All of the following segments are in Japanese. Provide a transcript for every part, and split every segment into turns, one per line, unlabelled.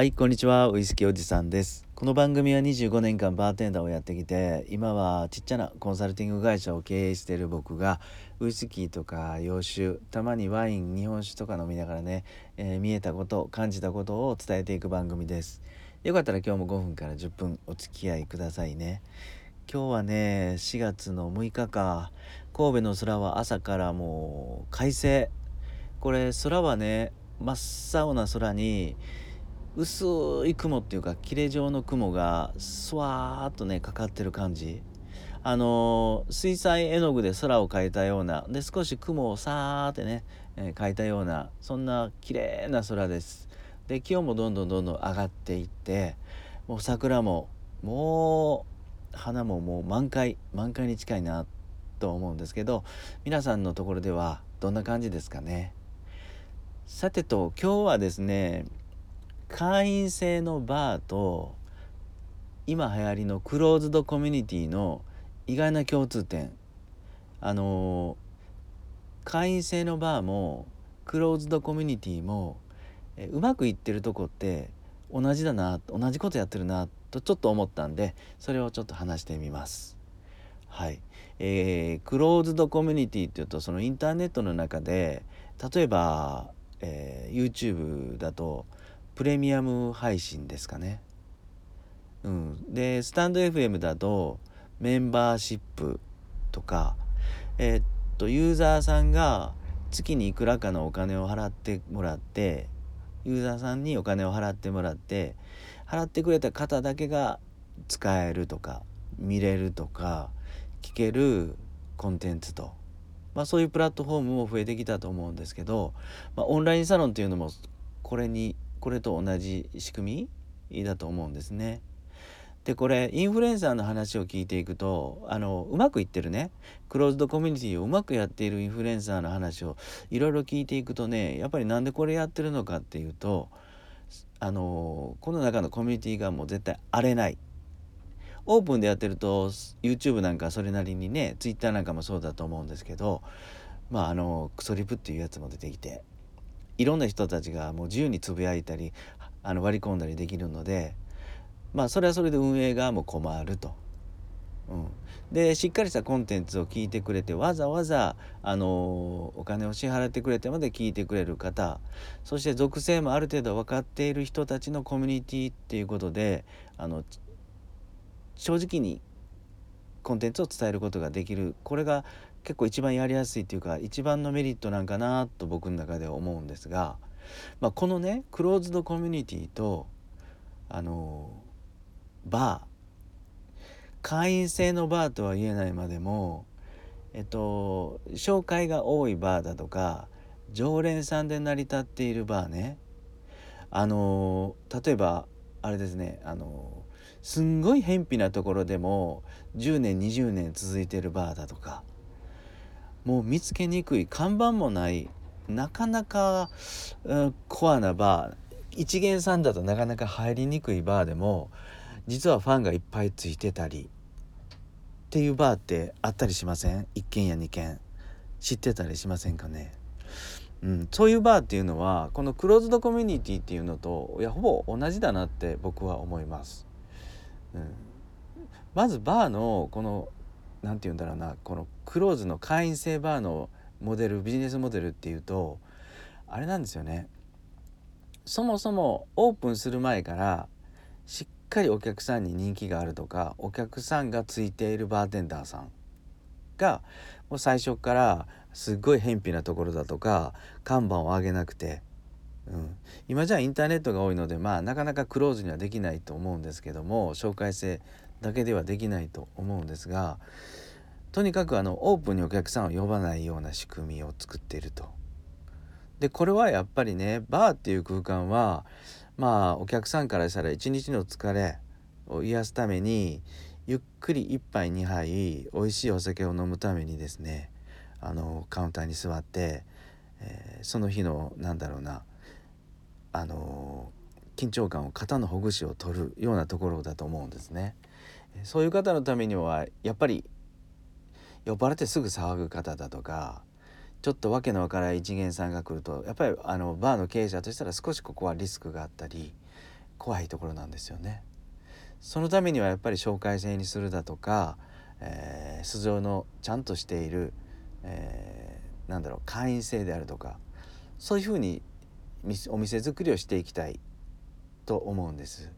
はいこんにちは。ウイスキーおじさんです。この番組は25年間バーテンダーをやってきて今はちっちゃなコンサルティング会社を経営している僕がウイスキーとか洋酒たまにワイン日本酒とか飲みながらね、えー、見えたこと感じたことを伝えていく番組です。よかったら今日も5分から10分お付き合いくださいね。今日はね4月の6日か神戸の空は朝からもう快晴。これ空はね真っ青な空に薄い雲っていうか切れ状の雲がスワーッとねかかってる感じ。あの水彩絵の具で空を描いたようなで少し雲をさーってね、えー、描いたようなそんな綺麗な空です。で気温もどんどんどんどん上がっていってもう桜ももう花ももう満開満開に近いなと思うんですけど皆さんのところではどんな感じですかね。さてと今日はですね会員制のバーと今流行りのクローズドコミュニティの意外な共通点。あの会員制のバーもクローズドコミュニティもえうまくいってるとこって同じだな同じことやってるなと。ちょっと思ったんでそれをちょっと話してみます。はい、えー、クローズドコミュニティっていうとそのインターネットの中で例えば、えー、YouTube だとプレミアム配信ですかね。うん、でスタンド FM だとメンバーシップとかえー、っとユーザーさんが月にいくらかのお金を払ってもらってユーザーさんにお金を払ってもらって払ってくれた方だけが使えるとか見れるとか聞けるコンテンツと、まあ、そういうプラットフォームも増えてきたと思うんですけど、まあ、オンラインサロンっていうのもこれにこれと同じ仕組みだと思うんですね。でこれインフルエンサーの話を聞いていくとあのうまくいってるねクローズドコミュニティをうまくやっているインフルエンサーの話をいろいろ聞いていくとねやっぱりなんでこれやってるのかっていうとあのこの中のコミュニティがもう絶対荒れないオープンでやってると YouTube なんかそれなりにね Twitter なんかもそうだと思うんですけどまああのクソリプっていうやつも出てきていろんな人たちがもう自由につぶやいたりあの割り込んだりできるのでまあそれはそれで運営側も困ると。うん、でしっかりしたコンテンツを聞いてくれてわざわざ、あのお金を支払ってくれてまで聞いてくれる方そして属性もある程度分かっている人たちのコミュニティっていうことであの正直にコンテンツを伝えることができるこれが結構一番やりやすいっていうか一番のメリットなんかなと僕の中では思うんですが、まあ、このねクローズドコミュニティとあのバー会員制のバーとは言えないまでもえっと紹介が多いバーだとか常連さんで成り立っているバーね。あの例えばあれですねあのすんごい偏僻なところでも10年20年続いてるバーだとかもう見つけにくい看板もないなかなか、うん、コアなバー。一元さんだとなかなか入りにくいバーでも実はファンがいっぱいついてたりっていうバーってあったりしません？1軒や2軒。知ってたりしませんかね？うん、そういうバーっていうのはこのクローズドコミュニティっていうのといやほぼ同じだなって僕は思います。うん、まずバーのこの何て言うんだろうなこのクローズの会員制バーのモデルビジネスモデルっていうとあれなんですよね。そもそもオープンする前からしっかりお客さんに人気があるとかお客さんがついているバーテンダーさんがもう最初からすっごい偏僻なところだとか看板を上げなくて、うん、今じゃインターネットが多いのでまあなかなかクローズにはできないと思うんですけども紹介制だけではできないと思うんですがとにかくあのオープンにお客さんを呼ばないような仕組みを作っていると。でこれはやっぱりねバーっていう空間はまあお客さんからしたら一日の疲れを癒すためにゆっくり1杯2杯美味しいお酒を飲むためにですねあのカウンターに座って、えー、その日のなんだろうなあの緊張感を肩のほぐしを取るようなところだと思うんですね。そういう方のためにはやっぱり酔っ払ってすぐ騒ぐ方だとかちょっとわけのわからない一元さんが来るとやっぱりあのバーの経営者としたら少しここはリスクがあったり怖いところなんですよね。そのためにはやっぱり紹介制にするだとか、えー、素性のちゃんとしている、えー、なんだろう会員制であるとかそういうふうにお店作りをしていきたいと思うんです。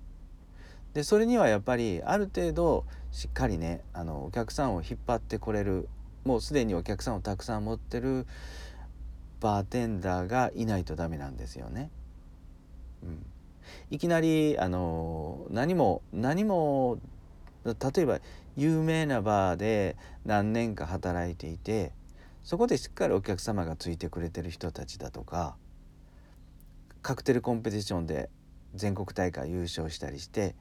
でそれにはやっぱりある程度しっかりねあのお客さんを引っ張ってこれるもうすでにお客さんをたくさん持ってるバーテンダーがいないとダメなんですよね。うん、いきなりあの何も何も例えば有名なバーで何年か働いていてそこでしっかりお客様がついてくれてる人たちだとかカクテルコンペティションで全国大会優勝したりして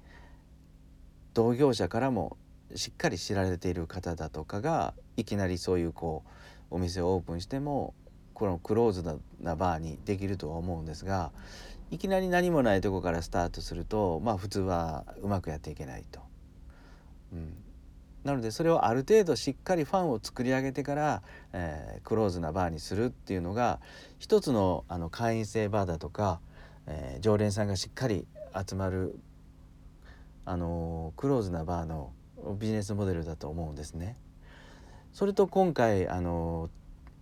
同業者からもしっかり知られている方だとかがいきなりそういうこうお店をオープンしてもこのクローズなバーにできるとは思うんですがいきなり何もないとこからスタートするとまあ普通はうまくやっていけないと。うん、なのでそれをある程度しっかりファンを作り上げてから、えー、クローズなバーにするっていうのが一つのあの会員制バーだとか、えー、常連さんがしっかり集まるあのクローズなバーのビジネスモデルだと思うんですね。それと今回あの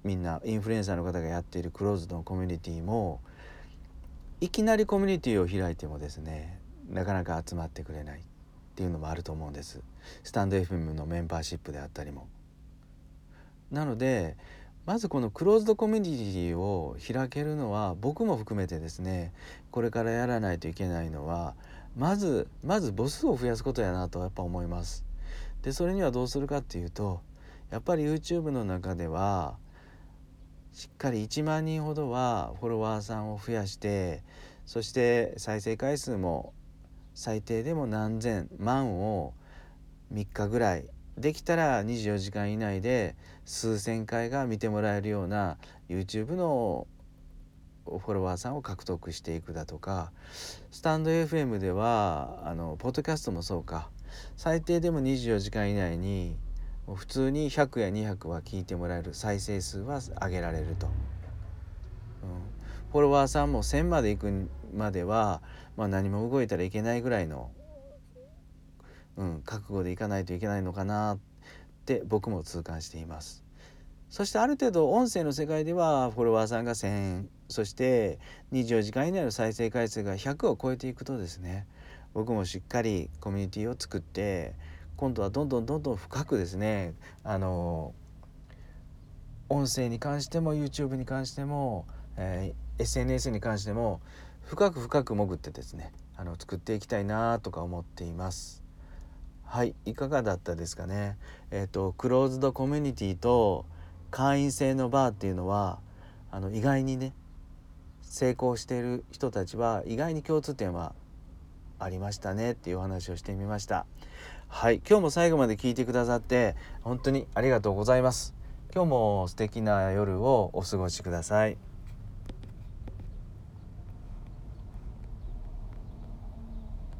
みんなインフルエンサーの方がやっているクローズのコミュニティもいきなりコミュニティを開いてもですねなかなか集まってくれないっていうのもあると思うんですスタンド FM のメンバーシップであったりも。なのでまずこのクローズドコミュニティを開けるのは僕も含めてですねこれからやらないといけないのはまずまず母数を増やすことやなとやっぱ思います。でそれにはどうするかっていうとやっぱり YouTube の中ではしっかり1万人ほどはフォロワーさんを増やしてそして再生回数も最低でも何千万を3日ぐらいできたら24時間以内で数千回が見てもらえるような YouTube のフォロワーさんを獲得していくだとかスタンド FM ではあのポッドキャストもそうか。最低でも24時間以内に普通に100や200は聞いてもらえる。再生数は上げられると、うん、フォロワーさんも1000まで行くまでは、まあ、何も動いたらいけないぐらいの、うん、覚悟でいかないといけないのかなって僕も痛感しています。そしてある程度音声の世界ではフォロワーさんが1,000そして24時間以内の再生回数が100を超えていくとですね僕もしっかりコミュニティを作って今度はどんどんどんどん深くですねあの音声に関しても YouTube に関しても、えー、SNS に関しても深く深く潜ってですねあの作っていきたいなとか思っています。はいいかがだったですかね？えっ、ー、とクローズドコミュニティと会員制のバーっていうのはあの意外にね成功している人たちは意外に共通点はありましたねっていうお話をしてみました。はい今日も最後まで聞いてくださって本当にありがとうございます。今日も素敵な夜をお過ごしください。